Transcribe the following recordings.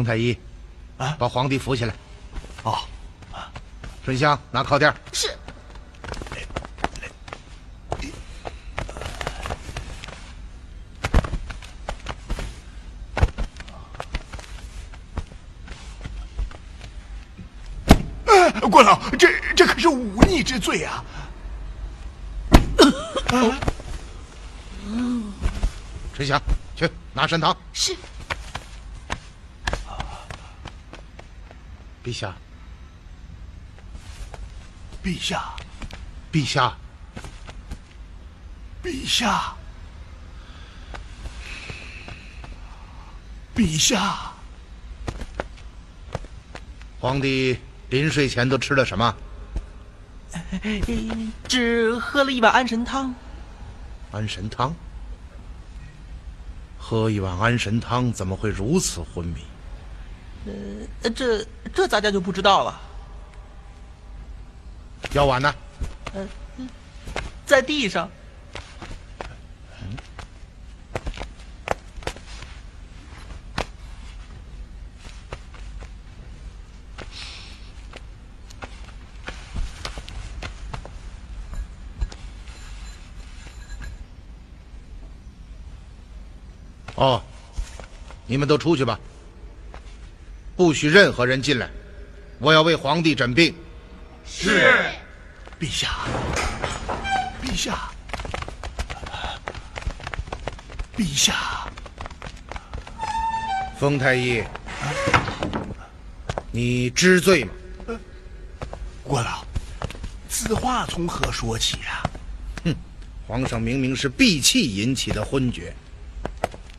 冯太医，啊把皇帝扶起来。哦，春香，拿靠垫。是。呃国老，这这可是忤逆之罪啊！春香，去拿参汤。是。陛下，陛下，陛下，陛下，陛下，皇帝临睡前都吃了什么？只喝了一碗安神汤。安神汤。喝一碗安神汤，怎么会如此昏迷？呃这这咱家就不知道了。药丸呢？在地上，哦，你们都出去吧，不许任何人进来。我要为皇帝诊病。是陛下，陛下，陛下，封太医，你知罪吗？郭老，此话从何说起啊？哼皇上明明是闭气引起的昏厥，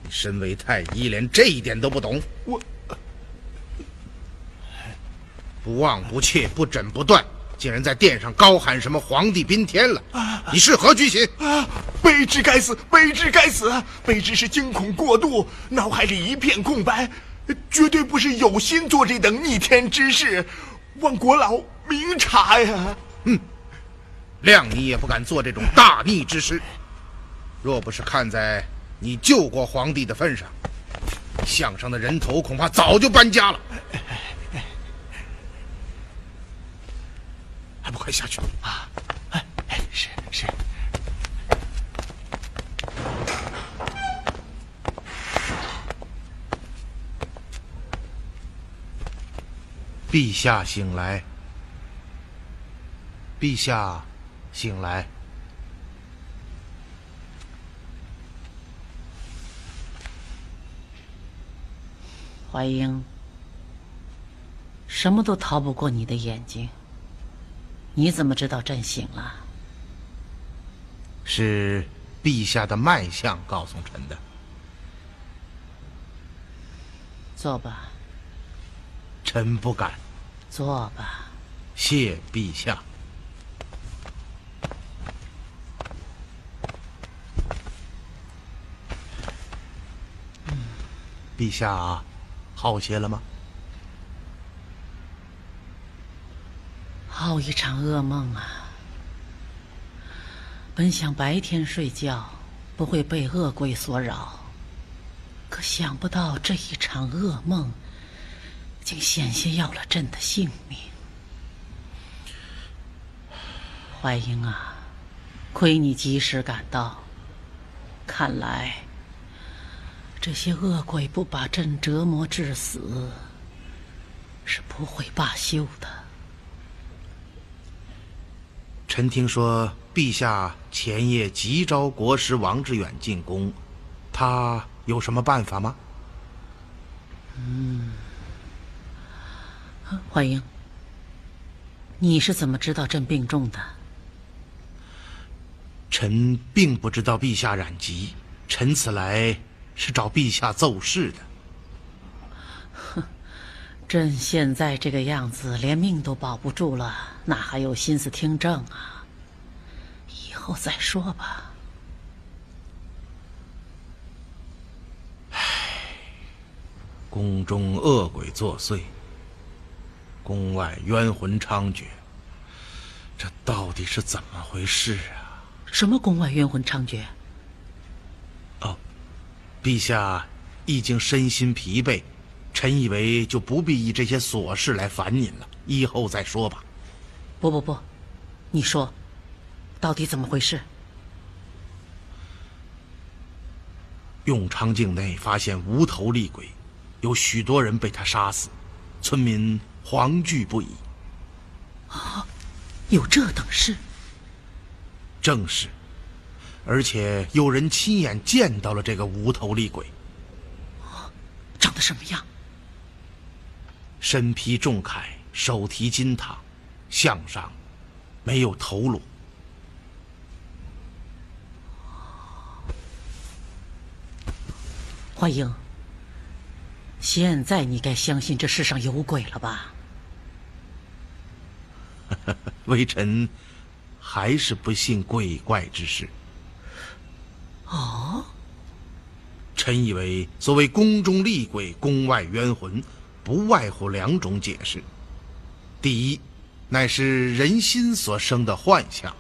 你身为太医，连这一点都不懂？我不忘不切，不诊不断，竟然在殿上高喊什么“皇帝宾天”了，你是何居心？啊，卑职该死，卑职该死！卑职是惊恐过度，脑海里一片空白，绝对不是有心做这等逆天之事，望国老明察呀！谅你也不敢做这种大逆之事。若不是看在你救过皇帝的份上，项上的人头恐怕早就搬家了。还不快下去啊！哎哎，是是。陛下醒来，陛下醒来。怀英，什么都逃不过你的眼睛。你怎么知道朕醒了？是陛下的脉象告诉臣的。坐吧，臣不敢，坐吧。谢陛下。陛下好些了吗？好一场噩梦啊！本想白天睡觉不会被恶鬼所扰，可想不到这一场噩梦竟险些要了朕的性命。怀英啊，亏你及时赶到，看来这些恶鬼不把朕折磨致死是不会罢休的。臣听说陛下前夜急召国师王志远进宫，他有什么办法吗？嗯怀英，你是怎么知道朕病重的？臣并不知道陛下染疾，臣此来是找陛下奏事的。朕现在这个样子，连命都保不住了，哪还有心思听政啊？以后再说吧。宫中恶鬼作祟，宫外冤魂猖獗，这到底是怎么回事啊？什么宫外冤魂猖獗？陛下已经身心疲惫，臣以为就不必以这些琐事来烦您了，以后再说吧。不不不，你说，到底怎么回事？永昌境内发现无头厉鬼，有许多人被他杀死，村民惶惧不已。啊有这等事？正是，而且有人亲眼见到了这个无头厉鬼，长得什么样？身披重铠，手提金塔，项上没有头颅。怀英，现在你该相信这世上有鬼了吧？微臣还是不信鬼怪之事。哦，臣以为所谓宫中厉鬼、宫外冤魂，不外乎两种解释：第一，乃是人心所生的幻象；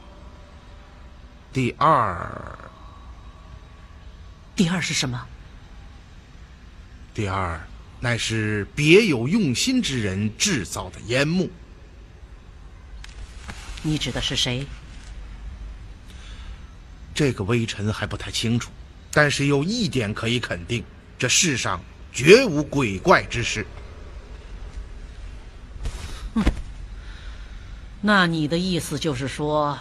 第二，第二是什么？第二乃是别有用心之人制造的烟幕。你指的是谁？这个微臣还不太清楚，但是有一点可以肯定：这世上绝无鬼怪之事。那你的意思就是说，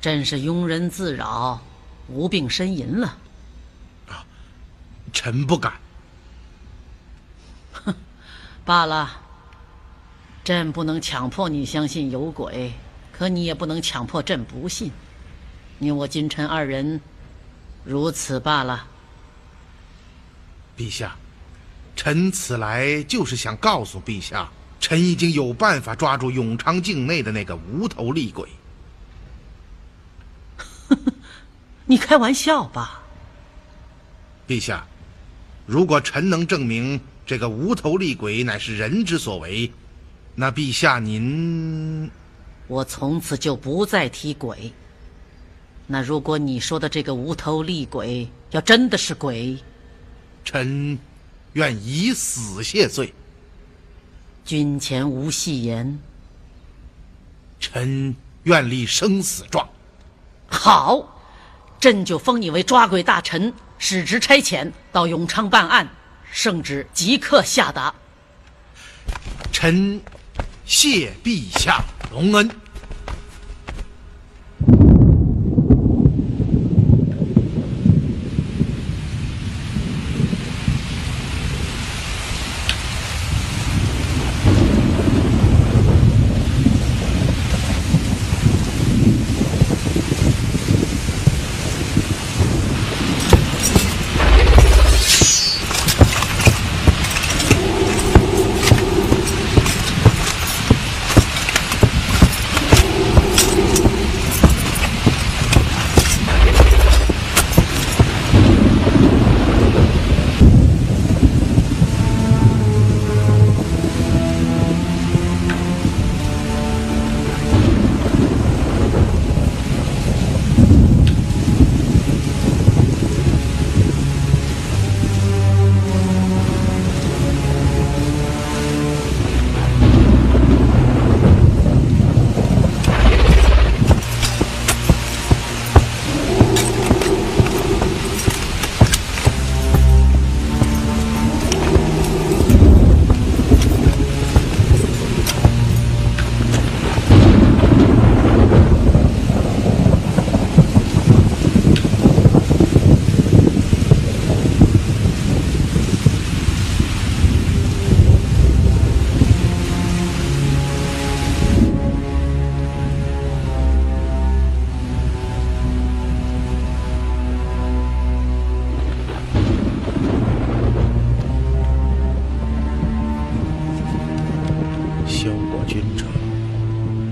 朕是庸人自扰，无病呻吟了？啊臣不敢。哼 罢了，朕不能强迫你相信有鬼，可你也不能强迫朕不信。你我君臣二人，如此罢了。陛下，臣此来就是想告诉陛下，臣已经有办法抓住永昌境内的那个无头厉鬼。你开玩笑吧？陛下，如果臣能证明这个无头厉鬼乃是人之所为，那陛下您我从此就不再提鬼。那如果你说的这个无头厉鬼要真的是鬼，臣愿以死谢罪。君前无戏言。臣愿立生死状。好，朕就封你为抓鬼大臣，使职差遣到永昌办案，圣旨即刻下达。臣谢陛下隆恩。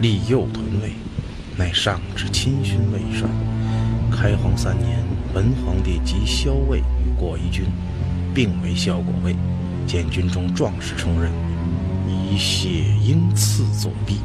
立右屯尉，乃上至亲勋卫帅。开皇三年，文皇帝即萧魏与果夷君，并为萧国尉，见军中壮士充任，以血鹰刺左臂。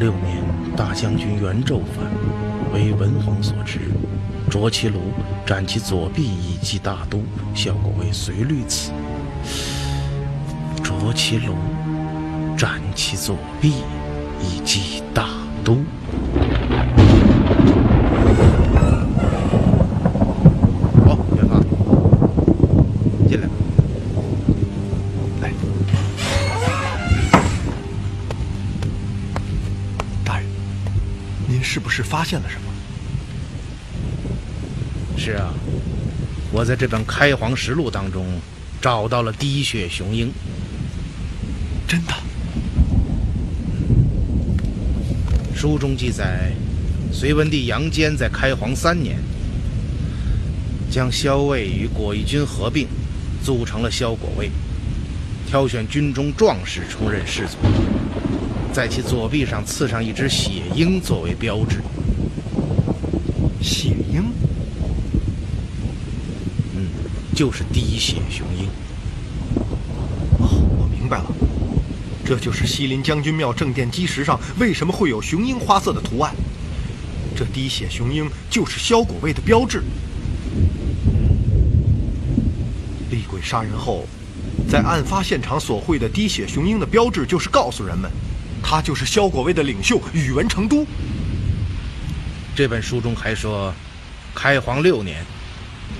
六年，大将军袁昼反，为文皇所执，着其颅，斩其左臂以祭大都。效果为随律此。着其颅，斩其左臂以祭大都。现了什么？是啊，我在这本《开皇实录》当中找到了滴血雄鹰。真的？书中记载，隋文帝杨坚在开皇三年，将萧魏与果毅军合并，组成了萧果魏，挑选军中壮士充任士卒，在其左臂上刺上一只血鹰作为标志。血鹰？嗯，就是滴血雄鹰。哦，我明白了，这就是西林将军庙正殿基石上为什么会有雄鹰花色的图案。这滴血雄鹰就是萧果卫的标志。厉鬼杀人后，在案发现场所绘的滴血雄鹰的标志，就是告诉人们，他就是萧果卫的领袖宇文成都。这本书中还说，开皇六年，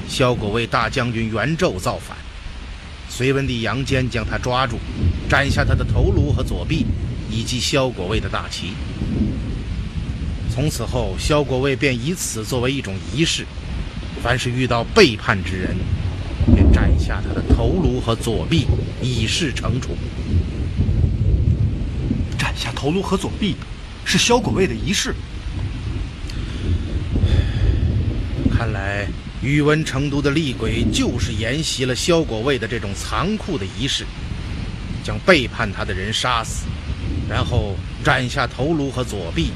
萧果卫大将军元胄造反，隋文帝杨坚将他抓住，斩下他的头颅和左臂，以及萧国卫的大旗。从此后，萧国卫便以此作为一种仪式，凡是遇到背叛之人，便斩下他的头颅和左臂，以示惩处。斩下头颅和左臂，是萧国卫的仪式。看来，宇文成都的厉鬼就是沿袭了萧国卫的这种残酷的仪式，将背叛他的人杀死，然后斩下头颅和左臂，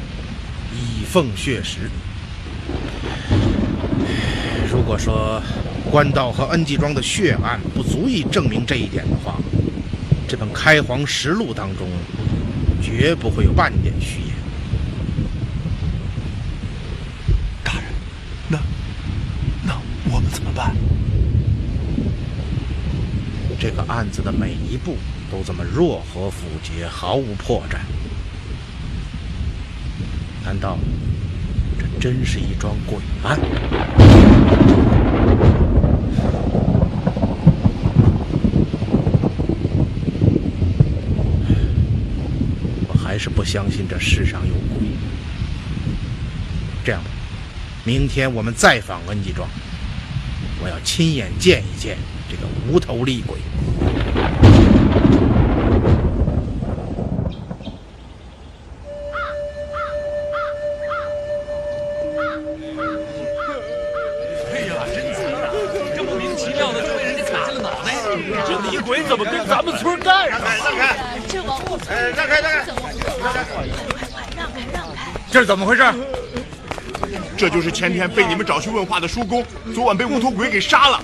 以奉血食。如果说官道和恩济庄的血案不足以证明这一点的话，这本《开皇实录》当中绝不会有半点虚言。大人，那那我们怎么办？这个案子的每一步都这么弱和腐节，毫无破绽，难道这真是一桩诡案？我还是不相信这世上有鬼。这样，明天我们再访恩济庄，我要亲眼见一见这个无头厉鬼。这莫名其妙的就被人家砍下了脑袋，这厉鬼怎么跟咱们村干上了？让开让开让开让开！这是怎么回事？这就是前天被你们找去问话的叔公，昨晚被无头鬼给杀了。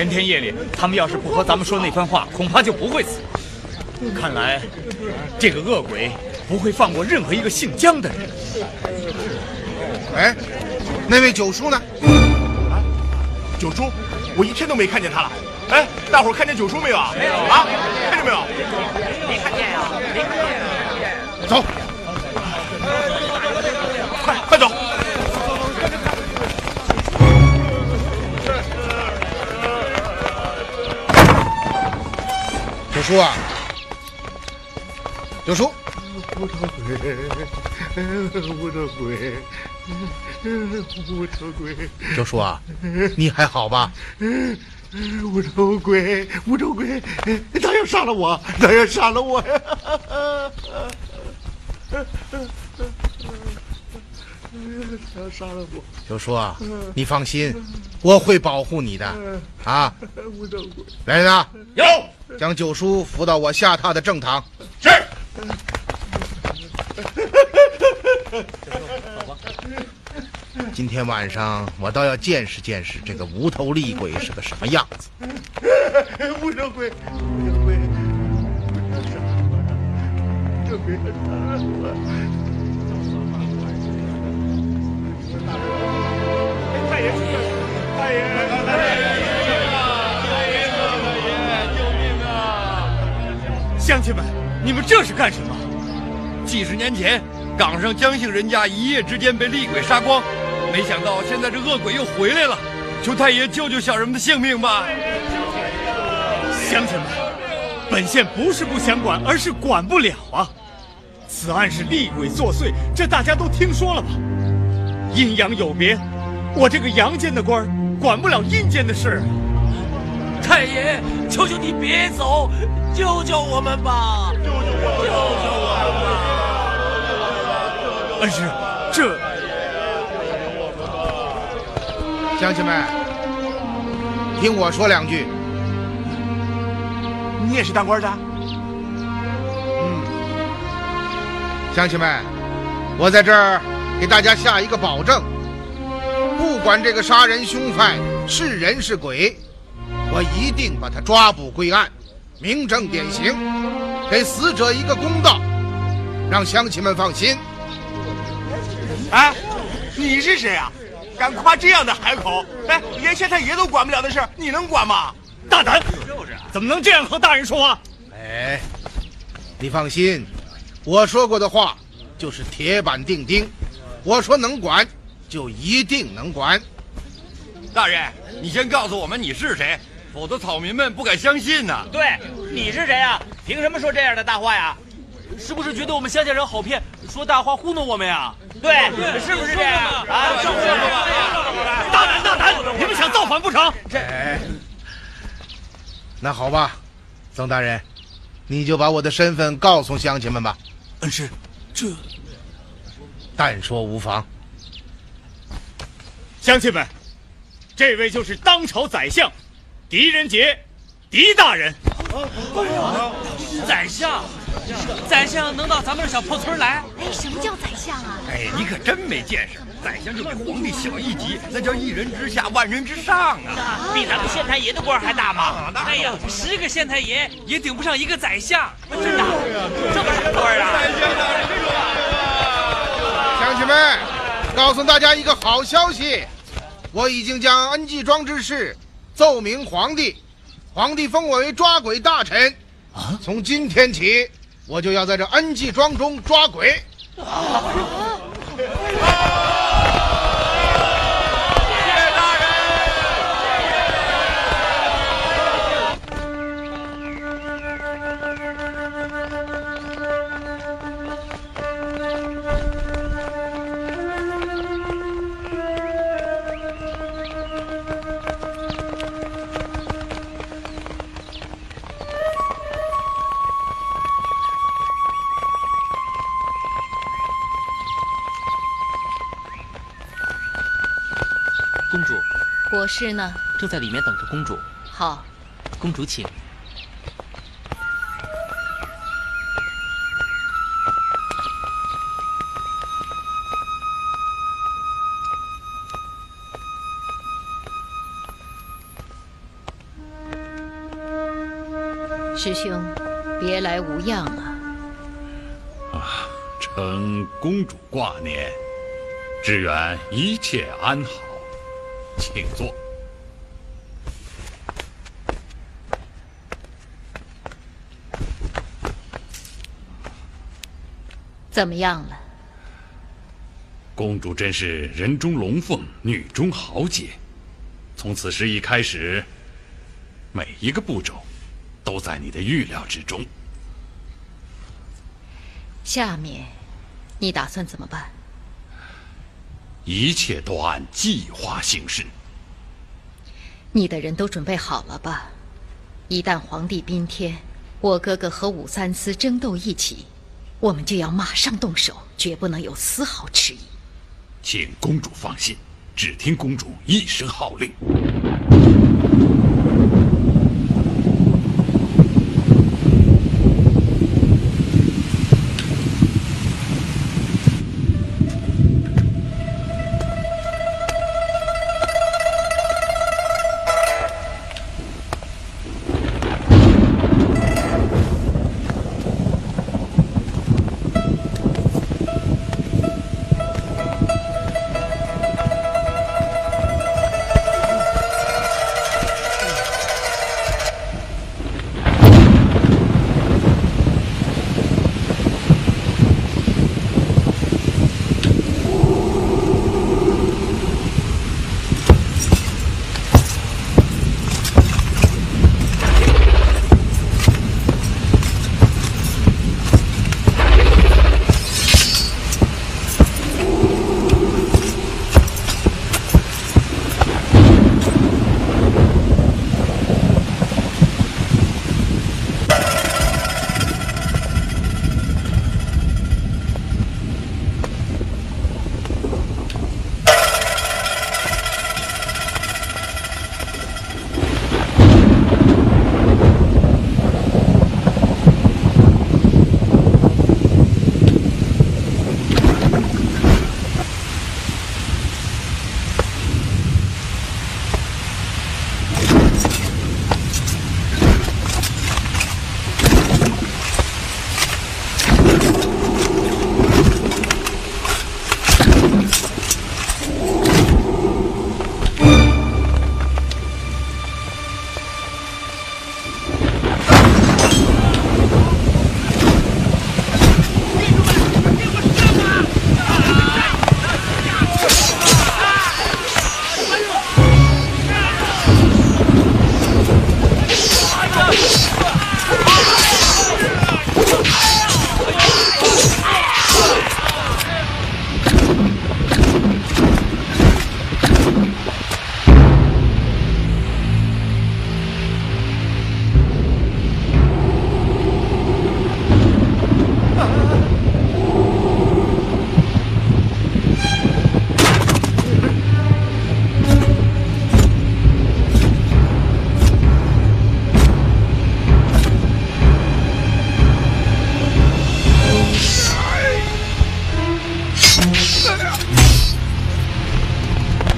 前天夜里，他们要是不和咱们说那番话，恐怕就不会死。看来，这个恶鬼不会放过任何一个姓江的人。哎，那位九叔呢？九叔，我一天都没看见他了。哎，大伙儿看见九叔没有啊？没有啊？看见没有？走，叔啊，九叔，无头鬼，无头鬼，无头鬼，九叔啊，你还好吧？无头鬼，无头鬼，他要杀了我，他要杀了我呀！他要杀了我，九叔啊，你放心，我会保护你的。啊，无头鬼。来人啊，有，将九叔扶到我下榻的正堂。是。今天晚上我倒要见识见识这个无头厉鬼是个什么样子。无头鬼，无头鬼，这鬼杀了我！太爷，太爷，太爷，乡亲们，你们这是干什么？几十年前，岗上江姓人家一夜之间被厉鬼杀光，没想到现在这恶鬼又回来了，求太爷救救小人们的性命吧！乡亲们，本县不是不想管，而是管不了啊！此案是厉鬼作祟，这大家都听说了吧？阴阳有别，我这个阳间的官管不了阴间的事！太爷，求求你别走，救救我们吧！救救我！救救我们吧！恩师，这乡亲们，听我说两句。你也是当官的？嗯乡亲们，我在这儿给大家下一个保证：不管这个杀人凶犯是人是鬼，我一定把他抓捕归案，明正典刑，给死者一个公道，让乡亲们放心。哎，你是谁啊？敢夸这样的海口？哎，连县太爷都管不了的事，你能管吗？大胆！怎么能这样和大人说话？哎，你放心，我说过的话就是铁板钉钉，我说能管，就一定能管。大人，你先告诉我们你是谁，否则草民们不敢相信呐。对，你是谁啊？凭什么说这样的大话呀？是不是觉得我们乡下人好骗，说大话糊弄我们呀？对，是不是这样啊？大胆大胆！你们想造反不成？这，那好吧，曾大人，你就把我的身份告诉乡亲们吧。恩师，这但说无妨。乡亲们，这位就是当朝宰相狄仁杰，狄大人。宰相，宰相能到咱们这小破村来？哎，什么叫宰相啊？哎，你可真没见识！宰相就比皇帝小一级，那叫一人之下，万人之上啊！比咱们县太爷的官还大吗？哎呀，十个县太爷也顶不上一个宰相，真的，这么大官啊！乡亲们，告诉大家一个好消息，我已经将恩济庄之事奏明皇帝，皇帝封我为抓鬼大臣。啊！从今天起，我就要在这恩济庄中抓鬼。啊！公国师呢？正在里面等着公主。好，公主请。师兄，别来无恙啊！啊，承公主挂念，只愿一切安好，请坐。怎么样了？公主真是人中龙凤，女中豪杰。从此时一开始，每一个步骤都在你的预料之中。下面，你打算怎么办？一切都按计划行事。你的人都准备好了吧？一旦皇帝宾天，我哥哥和武三思争斗一起，我们就要马上动手，绝不能有丝毫迟疑。请公主放心，只听公主一声号令。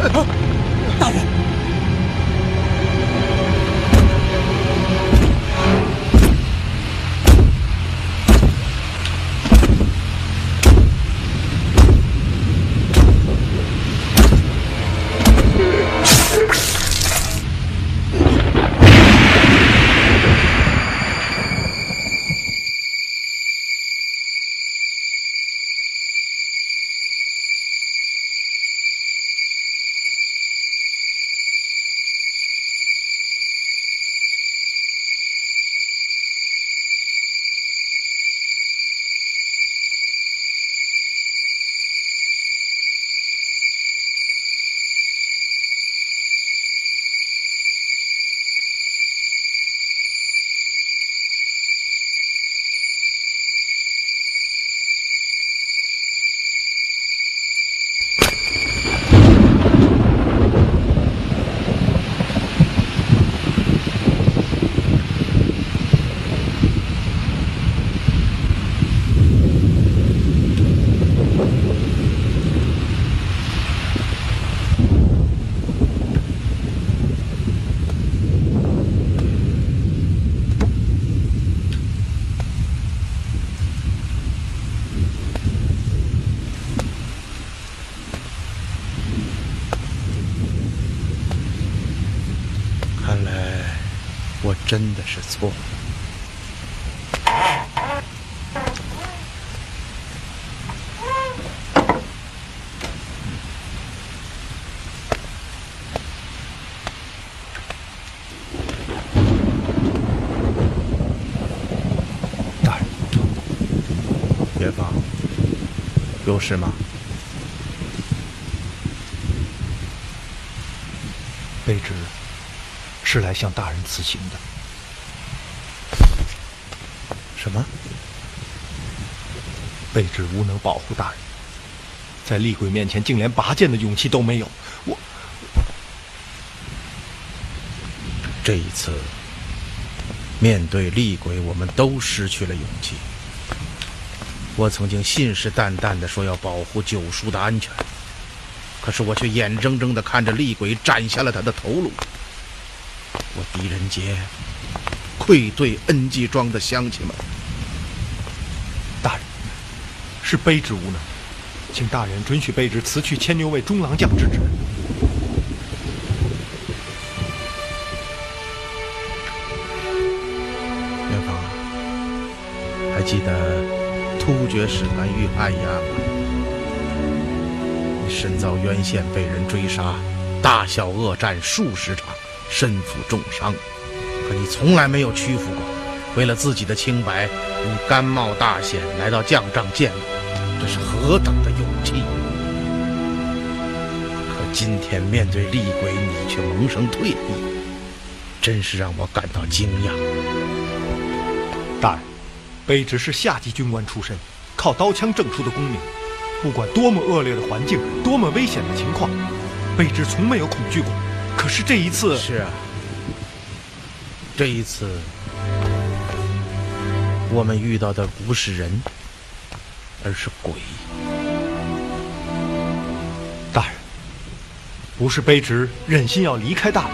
Huh? 真的是错。大人，元芳，有事吗？卑职是来向大人辞行的。什么？卑职无能保护大人，在厉鬼面前竟连拔剑的勇气都没有。我这一次，面对厉鬼，我们都失去了勇气。我曾经信誓旦旦的说要保护九叔的安全，可是我却眼睁睁的看着厉鬼斩下了他的头颅。我狄仁杰愧对恩济庄的乡亲们。大人，是卑职无能，请大人准许卑职辞去牵牛卫中郎将之职。元芳，还记得突厥使团遇害一案吗？你身遭冤陷，被人追杀，大小恶战数十场，身负重伤，可你从来没有屈服过。为了自己的清白，你甘冒大险来到将帐见我，这是何等的勇气！可今天面对厉鬼，你却萌生退意，真是让我感到惊讶。大人，卑职是下级军官出身，靠刀枪挣出的功名，不管多么恶劣的环境，多么危险的情况，卑职从没有恐惧过。可是这一次，是啊，这一次我们遇到的不是人，而是鬼。大人，不是卑职忍心要离开大人，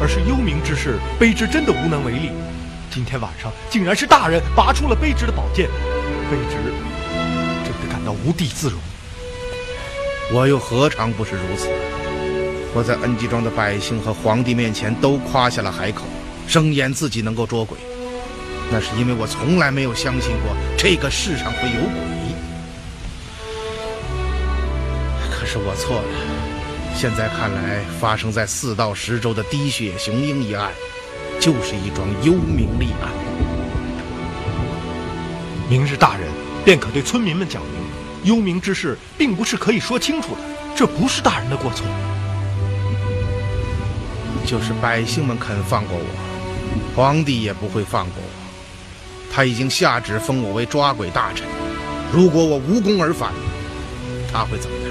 而是幽冥之事，卑职真的无能为力。今天晚上竟然是大人拔出了卑职的宝剑，卑职真的感到无地自容。我又何尝不是如此？我在恩济庄的百姓和皇帝面前都夸下了海口，声言自己能够捉鬼。那是因为我从来没有相信过这个世上会有鬼。可是我错了，现在看来，发生在四道十州的滴血雄鹰一案，就是一桩幽冥立案。明日大人便可对村民们讲明，幽冥之事并不是可以说清楚的，这不是大人的过错。就是百姓们肯放过我，皇帝也不会放过我。他已经下旨封我为抓鬼大臣，如果我无功而返，他会怎么样？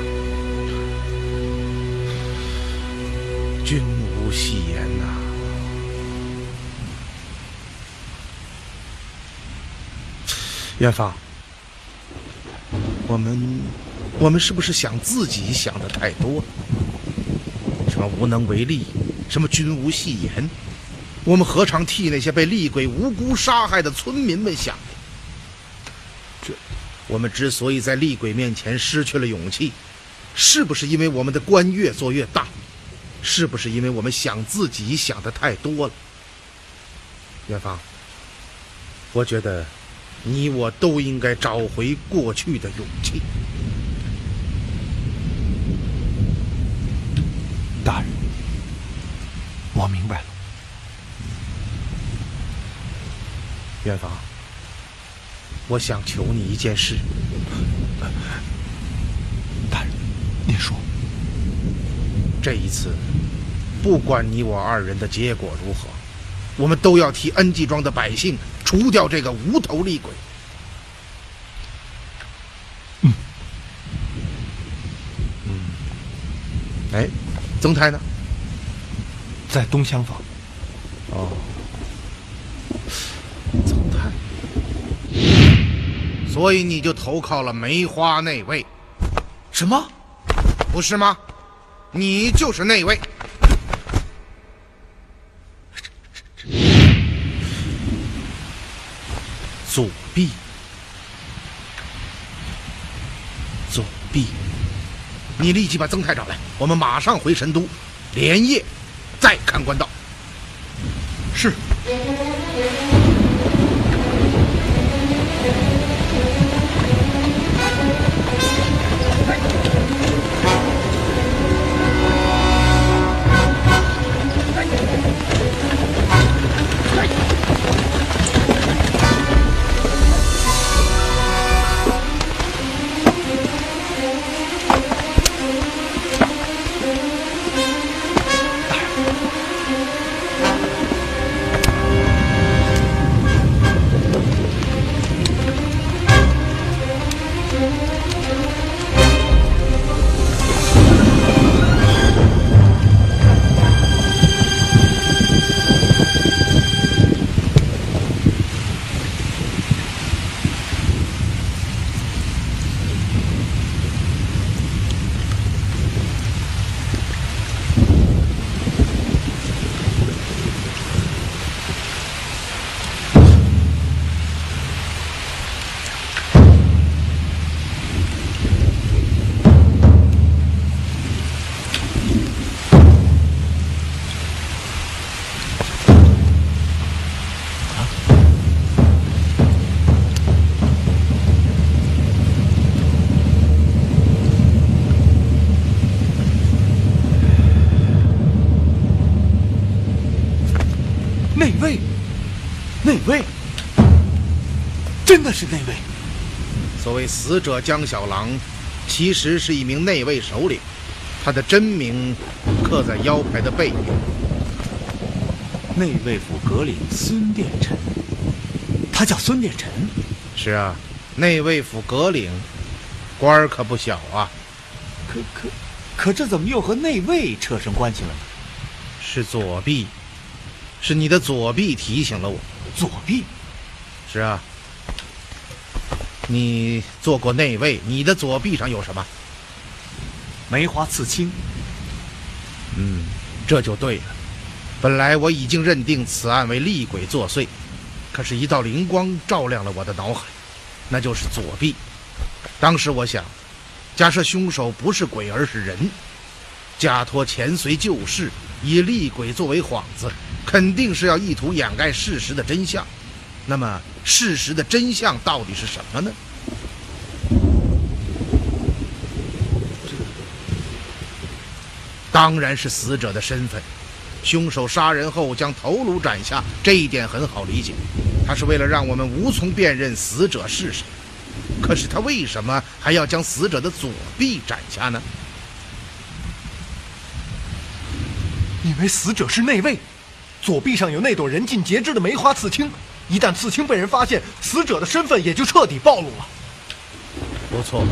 君无戏言呐、元芳，我们，我们是不是想自己想的太多了？什么无能为力，什么君无戏言，我们何尝替那些被厉鬼无辜杀害的村民们想？这，我们之所以在厉鬼面前失去了勇气，是不是因为我们的官越做越大？是不是因为我们想自己想的太多了？元芳，我觉得你我都应该找回过去的勇气。大人，我明白了。元芳，我想求你一件事。大人，您说。这一次，不管你我二人的结果如何，我们都要替恩济庄的百姓除掉这个无头厉鬼。嗯。嗯。哎，曾太呢？在东厢房。哦。曾太。所以你就投靠了梅花内卫。什么？不是吗？你就是那位。左臂，左臂！你立即把曾太找来，我们马上回神都，连夜再看官道。的是内卫。所谓死者江小郎，其实是一名内卫首领，他的真名刻在腰牌的背面。内卫府阁领孙殿臣，他叫孙殿臣。是啊，内卫府阁领，官儿可不小啊。可可，可这怎么又和内卫扯上关系了呢？是左臂，是你的左臂提醒了我。左臂？是啊。你做过内卫，你的左臂上有什么？梅花刺青。嗯，这就对了。本来我已经认定此案为厉鬼作祟，可是，一道灵光照亮了我的脑海，那就是左臂。当时我想，假设凶手不是鬼而是人，假托前随旧事，以厉鬼作为幌子，肯定是要意图掩盖事实的真相。那么，事实的真相到底是什么呢？当然是死者的身份。凶手杀人后将头颅斩下，这一点很好理解，他是为了让我们无从辨认死者是谁。可是他为什么还要将死者的左臂斩下呢？因为死者是内卫，左臂上有那朵人尽皆知的梅花刺青，一旦刺青被人发现，死者的身份也就彻底暴露了。不错，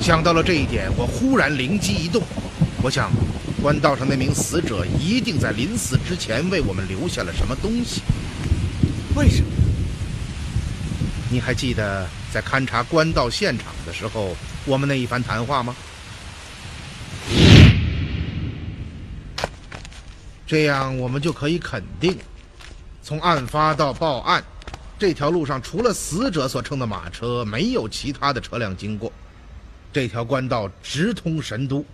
想到了这一点，我忽然灵机一动，我想。官道上那名死者一定在临死之前为我们留下了什么东西。为什么？你还记得在勘察官道现场的时候，我们那一番谈话吗？这样我们就可以肯定，从案发到报案，这条路上除了死者所乘的马车，没有其他的车辆经过。这条官道直通神都，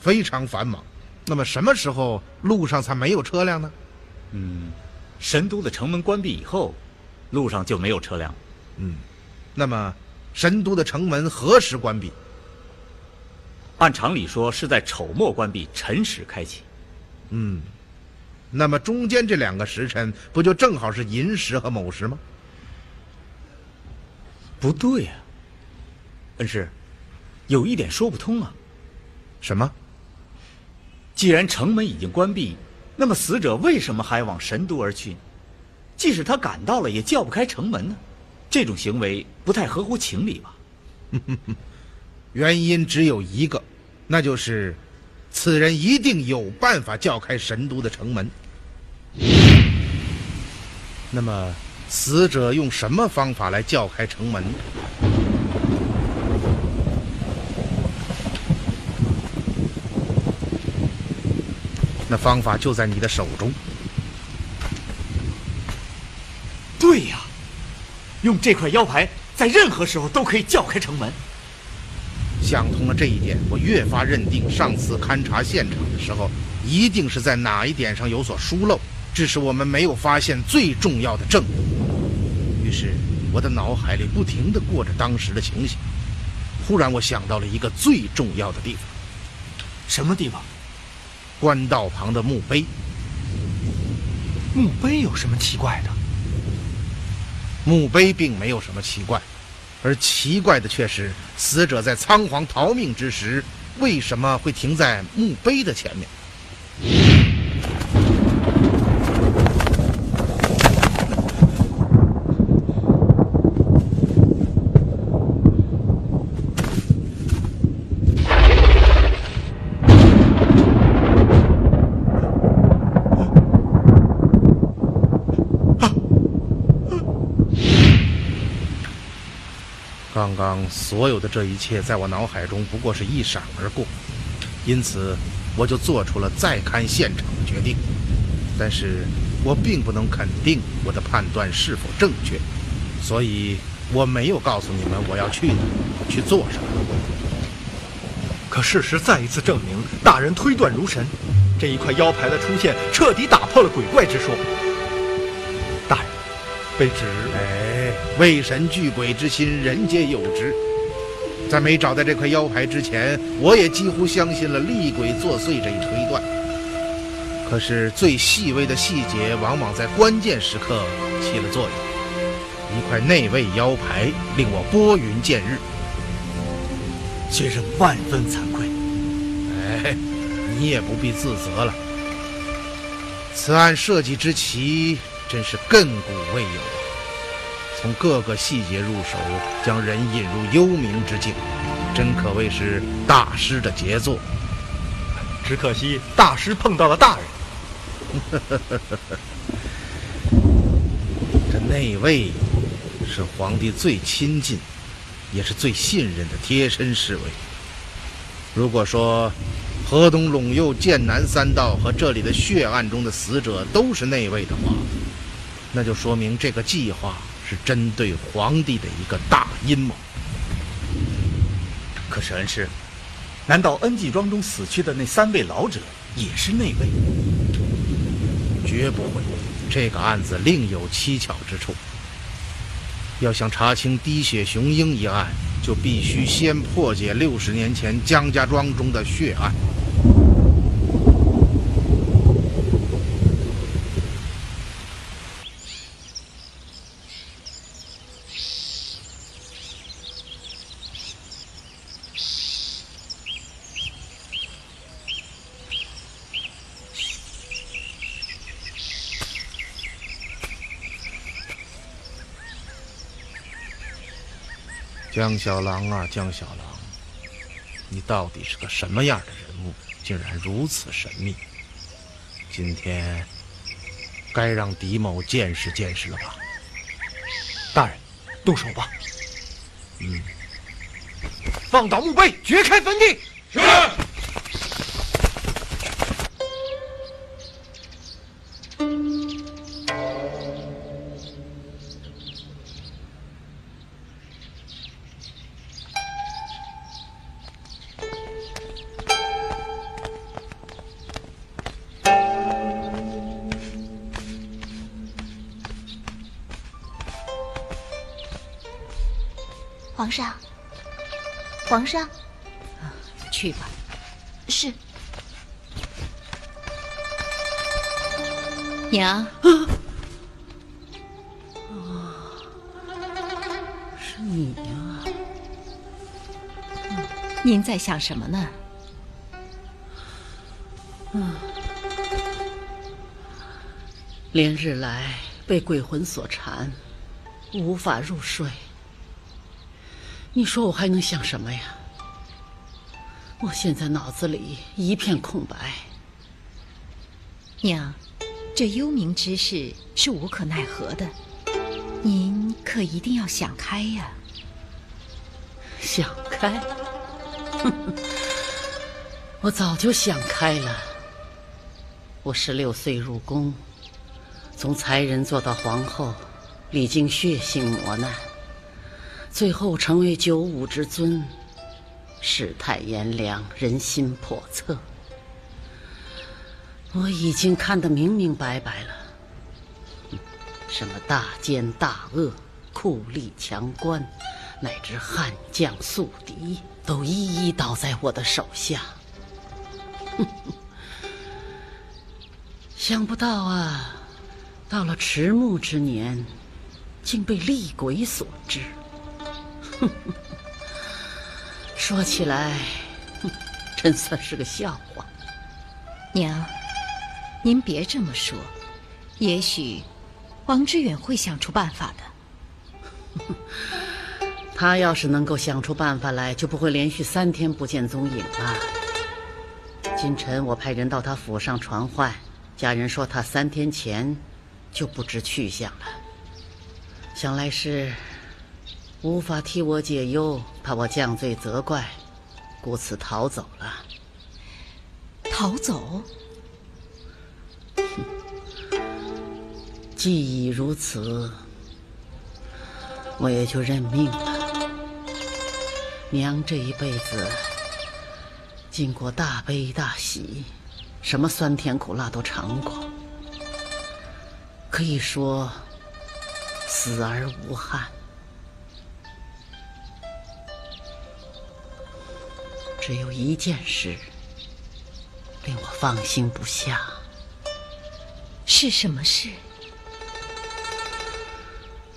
非常繁忙。那么什么时候路上才没有车辆呢？嗯，神都的城门关闭以后，路上就没有车辆。嗯，那么神都的城门何时关闭？按常理说是在丑末关闭，辰时开启。嗯，那么中间这两个时辰不就正好是寅时和卯时吗？不对呀，恩师，有一点说不通啊。什么？既然城门已经关闭，那么死者为什么还往神都而去？即使他赶到了，也叫不开城门呢？这种行为不太合乎情理吧？原因只有一个，那就是此人一定有办法叫开神都的城门。那么，死者用什么方法来叫开城门？那方法就在你的手中。对呀，用这块腰牌，在任何时候都可以叫开城门。想通了这一点，我越发认定上次勘察现场的时候，一定是在哪一点上有所疏漏，致使我们没有发现最重要的证据。于是，我的脑海里不停地过着当时的情形。忽然，我想到了一个最重要的地方。什么地方？官道旁的墓碑。墓碑有什么奇怪的？墓碑并没有什么奇怪，而奇怪的却是死者在仓皇逃命之时，为什么会停在墓碑的前面？所有的这一切，在我脑海中不过是一闪而过，因此我就做出了再看现场的决定。但是我并不能肯定我的判断是否正确，所以我没有告诉你们我要去哪去做什么。可事实再一次证明，大人推断如神。这一块腰牌的出现，彻底打破了鬼怪之说。大人，卑职哎，为神惧鬼之心，人皆有之。在没找到这块腰牌之前，我也几乎相信了厉鬼作祟这一推断。可是最细微的细节，往往在关键时刻起了作用。一块内卫腰牌令我拨云见日，先生万分惭愧。哎，你也不必自责了。此案设计之奇，真是亘古未有啊！从各个细节入手，将人引入幽冥之境，真可谓是大师的杰作。只可惜大师碰到了大人。这内卫是皇帝最亲近，也是最信任的贴身侍卫。如果说河东陇右剑南三道和这里的血案中的死者都是内卫的话，那就说明这个计划是针对皇帝的一个大阴谋。可是恩师，难道恩济庄中死去的那三位老者也是内卫？绝不会，这个案子另有蹊跷之处。要想查清滴血雄鹰一案，就必须先破解六十年前江家庄中的血案。江小郎啊，江小郎，你到底是个什么样的人物？竟然如此神秘。今天该让狄某见识见识了吧？大人，动手吧！嗯，放倒墓碑，掘开坟地。是。皇上，去吧。是娘。啊是你呀、您在想什么呢？连日来被鬼魂所缠，无法入睡。你说我还能想什么呀？我现在脑子里一片空白。娘，这幽冥之事是无可奈何的，您可一定要想开呀。想开？哼哼，我早就想开了。我十六岁入宫，从才人做到皇后，历经血腥磨难，最后成为九五之尊。世态炎凉，人心叵测。我已经看得明明白白了，什么大奸大恶、酷吏强官，乃至悍将宿敌，都一一倒在我的手下。想不到啊，到了迟暮之年，竟被厉鬼所致。说起来，真算是个笑话。娘，您别这么说，也许王志远会想出办法的。他要是能够想出办法来，就不会连续三天不见踪影了。今晨我派人到他府上传唤，家人说他三天前就不知去向了。想来是无法替我解忧，怕我降罪责怪，故此逃走了。逃走？既已如此，我也就认命了。娘这一辈子经过大悲大喜，什么酸甜苦辣都尝过，可以说死而无憾。只有一件事令我放心不下，是什么事？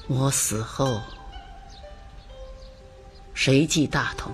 我死后，谁继大统？